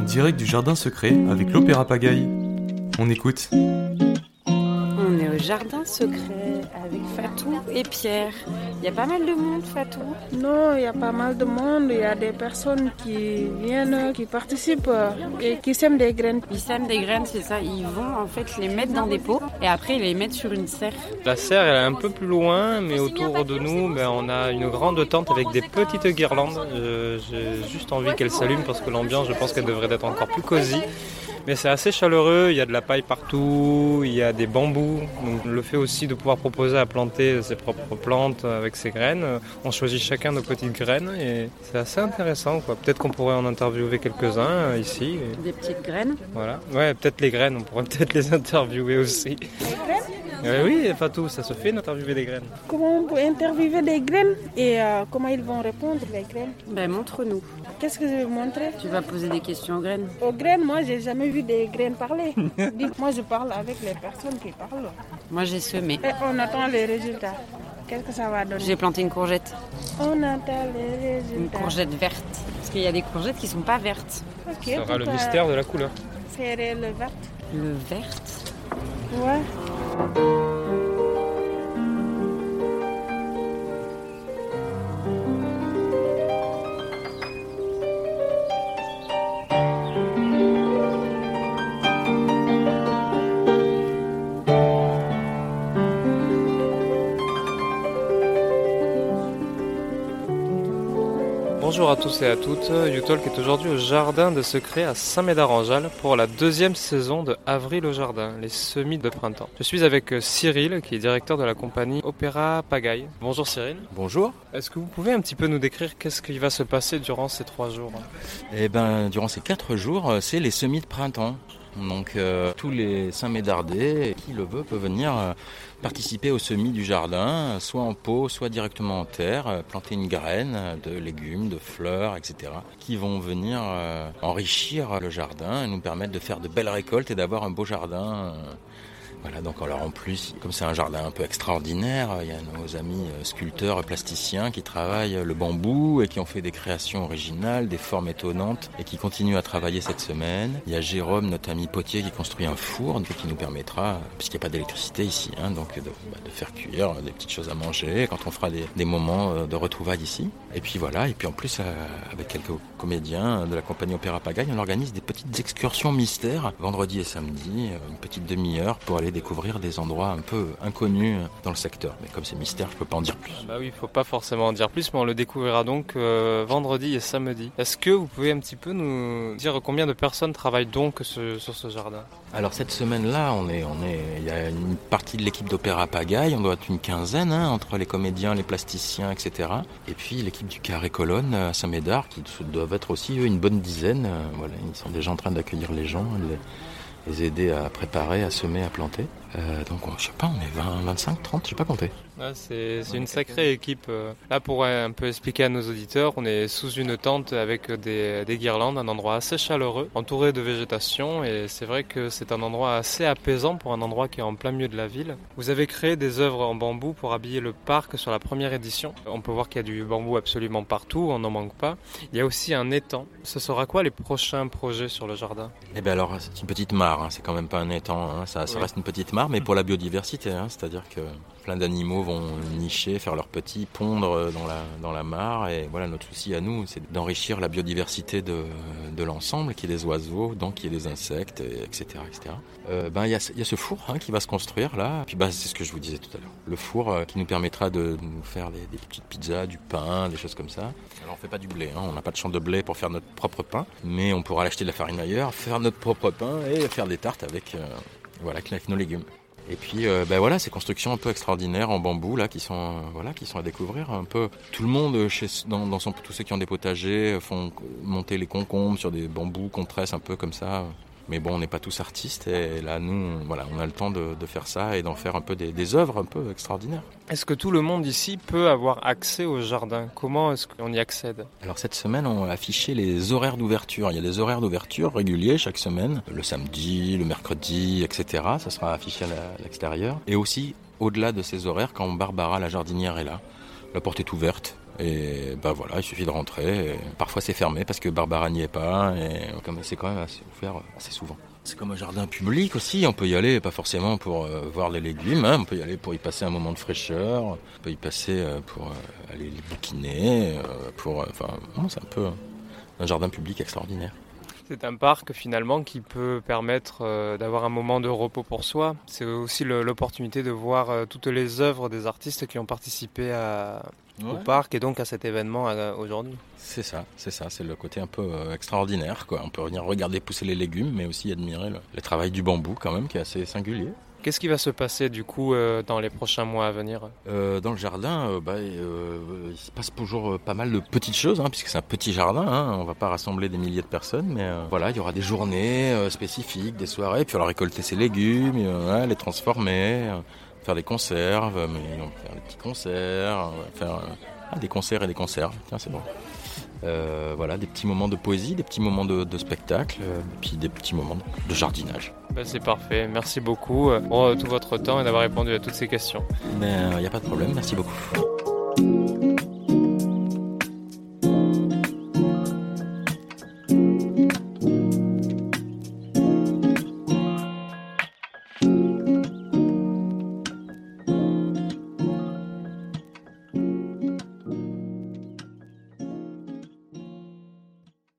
direct du jardin secret avec l'Opéra Pagaille. On écoute. Jardin secret avec Fatou et Pierre. Il y a pas mal de monde, Fatou. Non, il y a pas mal de monde. Il y a des personnes qui viennent, qui participent et qui sèment des graines. Ils sèment des graines, c'est ça. Ils vont en fait les mettre dans des pots et après ils les mettent sur une serre. La serre elle est un peu plus loin, mais autour de nous, ben, on a une grande tente avec des petites guirlandes. Euh, J'ai juste envie qu'elle s'allume parce que l'ambiance, je pense qu'elle devrait être encore plus cosy. Mais c'est assez chaleureux, il y a de la paille partout, il y a des bambous. Donc le fait aussi de pouvoir proposer à planter ses propres plantes avec ses graines, on choisit chacun nos petites graines et c'est assez intéressant. Peut-être qu'on pourrait en interviewer quelques-uns euh, ici. Des petites graines. voilà. Ouais, peut-être les graines, on pourrait peut-être les interviewer aussi. Euh, oui, Fatou, ça se fait d'interviewer des graines. Comment on peut interviewer des graines et euh, comment ils vont répondre les graines? Ben montre-nous. Qu'est-ce que je vais montrer? Tu vas poser des questions aux graines. Aux graines, moi, j'ai jamais vu des graines parler. Dites, moi, je parle avec les personnes qui parlent. Moi j'ai semé. Et on attend les résultats. Qu'est-ce que ça va donner? J'ai planté une courgette. On attend les Une résultats. courgette verte. Parce qu'il y a des courgettes qui sont pas vertes. Ok, Ça sera le mystère de la couleur. Serrer le vert. Le verte. Ouais. Música Bonjour à tous et à toutes, Utalk est aujourd'hui au Jardin de Secret à Saint-Médard-en-Jalles pour la deuxième saison de Avril au Jardin, les semis de printemps. Je suis avec euh, Cyril, qui est directeur de la compagnie Opéra Pagaille. Bonjour Cyril. Bonjour. Est-ce que vous pouvez un petit peu nous décrire qu'est-ce qui va se passer durant ces trois jours? Eh ben, durant ces quatre jours, euh, c'est les semis de printemps. Donc, euh, tous les Saint-Médardais, qui le veut, peut venir euh, participer aux semis du jardin, soit en pot, soit directement en terre, euh, planter une graine de légumes, de fleurs, etc., qui vont venir enrichir le jardin et nous permettre de faire de belles récoltes et d'avoir un beau jardin. Euh, Voilà, donc alors en plus, comme c'est un jardin un peu extraordinaire, il y a nos amis euh, sculpteurs, plasticiens qui travaillent le bambou et qui ont fait des créations originales, des formes étonnantes et qui continuent à travailler cette semaine. Il y a Jérôme, notre ami potier, qui construit un four qui nous permettra, puisqu'il n'y a pas d'électricité ici, hein, donc de, bah, de faire cuire des petites choses à manger quand on fera des, des moments euh, de retrouvailles ici. Et puis voilà, et puis en plus, euh, avec quelques comédiens de la compagnie Opéra Pagaille, on organise des petites excursions mystères vendredi et samedi, euh, une petite demi-heure pour aller découvrir des endroits un peu inconnus dans le secteur. Mais comme c'est mystère, je peux pas en dire plus. Bah oui, il faut pas forcément en dire plus, mais on le découvrira donc euh, vendredi et samedi. Est-ce que vous pouvez un petit peu nous dire combien de personnes travaillent donc ce- sur ce jardin? Alors cette semaine-là, on est, on est, il y a une partie de l'équipe d'Opéra Pagaille, on doit être une quinzaine hein, entre les comédiens, les plasticiens, etc. Et puis l'équipe du Carré Colonne à Saint-Médard, qui doivent être aussi eux, une bonne dizaine. Euh, Voilà, ils sont déjà en train d'accueillir les gens, les, les aider à préparer, à semer, à planter. Euh, donc on- je sais pas, on est 20, 25, 30, je sais pas compter. Ouais, c'est c'est une sacrée équipe. euh. Là, pour un peu expliquer à nos auditeurs, on est sous une tente avec des, des guirlandes, un endroit assez chaleureux, entouré de végétation, et c'est vrai que c'est un endroit assez apaisant pour un endroit qui est en plein milieu de la ville. Vous avez créé des œuvres en bambou pour habiller le parc sur la première édition. On peut voir qu'il y a du bambou absolument partout, on n'en manque pas. Il y a aussi un étang. Ce sera quoi les prochains projets sur le jardin? Eh bien alors, c'est une petite mare, hein, c'est quand même pas un étang, hein, ça, ça Oui. reste une petite mare, mais pour la biodiversité, hein, c'est-à-dire que plein d'animaux vont nicher, faire leurs petits, pondre dans la, dans la mare, et voilà, notre souci à nous, c'est d'enrichir la biodiversité de, de l'ensemble, qu'il y ait des oiseaux, donc qu'il y ait des insectes, et etc. etc. Euh, ben, il y, y a ce four hein, qui va se construire là, puis ben, c'est ce que je vous disais tout à l'heure, le four euh, qui nous permettra de nous faire des, petites pizzas, du pain, des choses comme ça. Alors on fait pas du blé, hein, on n'a pas de champ de blé pour faire notre propre pain, mais on pourra l'acheter de la farine ailleurs, faire notre propre pain et faire des tartes avec, euh, voilà, avec nos légumes. Et puis euh, ben voilà, ces constructions un peu extraordinaires en bambou là qui sont euh, voilà qui sont à découvrir un peu. Tout le monde euh, chez dans, son tous ceux qui ont des potagers font monter les concombres sur des bambous qu'on tresse un peu comme ça. Mais bon, on n'est pas tous artistes et là nous on- voilà, on a le temps de, de faire ça et d'en faire un peu des, des œuvres un peu extraordinaires. Est-ce que tout le monde ici peut avoir accès au jardin? Comment est-ce qu'on y accède? Alors cette semaine, on a affiché les horaires d'ouverture. Il y a des horaires d'ouverture réguliers chaque semaine, le samedi, le mercredi, etc. Ça sera affiché à l'extérieur. Et aussi, au-delà de ces horaires, quand Barbara, la jardinière, est là, la porte est ouverte. Et bah voilà, il suffit de rentrer. parfois c'est fermé parce que Barbara n'y est pas. Et c'est quand même assez ouvert assez souvent. C'est comme un jardin public aussi, on peut y aller, pas forcément pour euh, voir les légumes, hein. on peut y aller pour y passer un moment de fraîcheur, on peut y passer euh, pour euh, aller les bouquiner, pour, enfin, c'est un peu un jardin public extraordinaire. C'est un parc finalement qui peut permettre d'avoir un moment de repos pour soi. C'est aussi l'opportunité de voir toutes les œuvres des artistes qui ont participé à, au parc et donc à cet événement euh, aujourd'hui. C'est ça, c'est ça, c'est le côté un peu euh, extraordinaire. Quoi. On peut venir regarder pousser les légumes, mais aussi admirer le, travail du bambou quand même, qui est assez singulier. Qu'est-ce qui va se passer du coup euh, dans les prochains mois à venir Dans le jardin, bah, il se passe toujours pas mal de petites choses, hein, puisque c'est un petit jardin. Hein, on va pas rassembler des milliers de personnes, mais voilà, il y aura des journées spécifiques, des soirées, puis on va récolter ses légumes, les transformer faire des conserves, mais faire des petits concerts, faire ah, des concerts et des conserves, tiens c'est bon. Euh, voilà, des petits moments de poésie, des petits moments de, spectacle, euh, puis des petits moments de jardinage. Bah, c'est parfait, merci beaucoup pour tout votre temps et d'avoir répondu à toutes ces questions. Il n'y a pas de problème, merci beaucoup.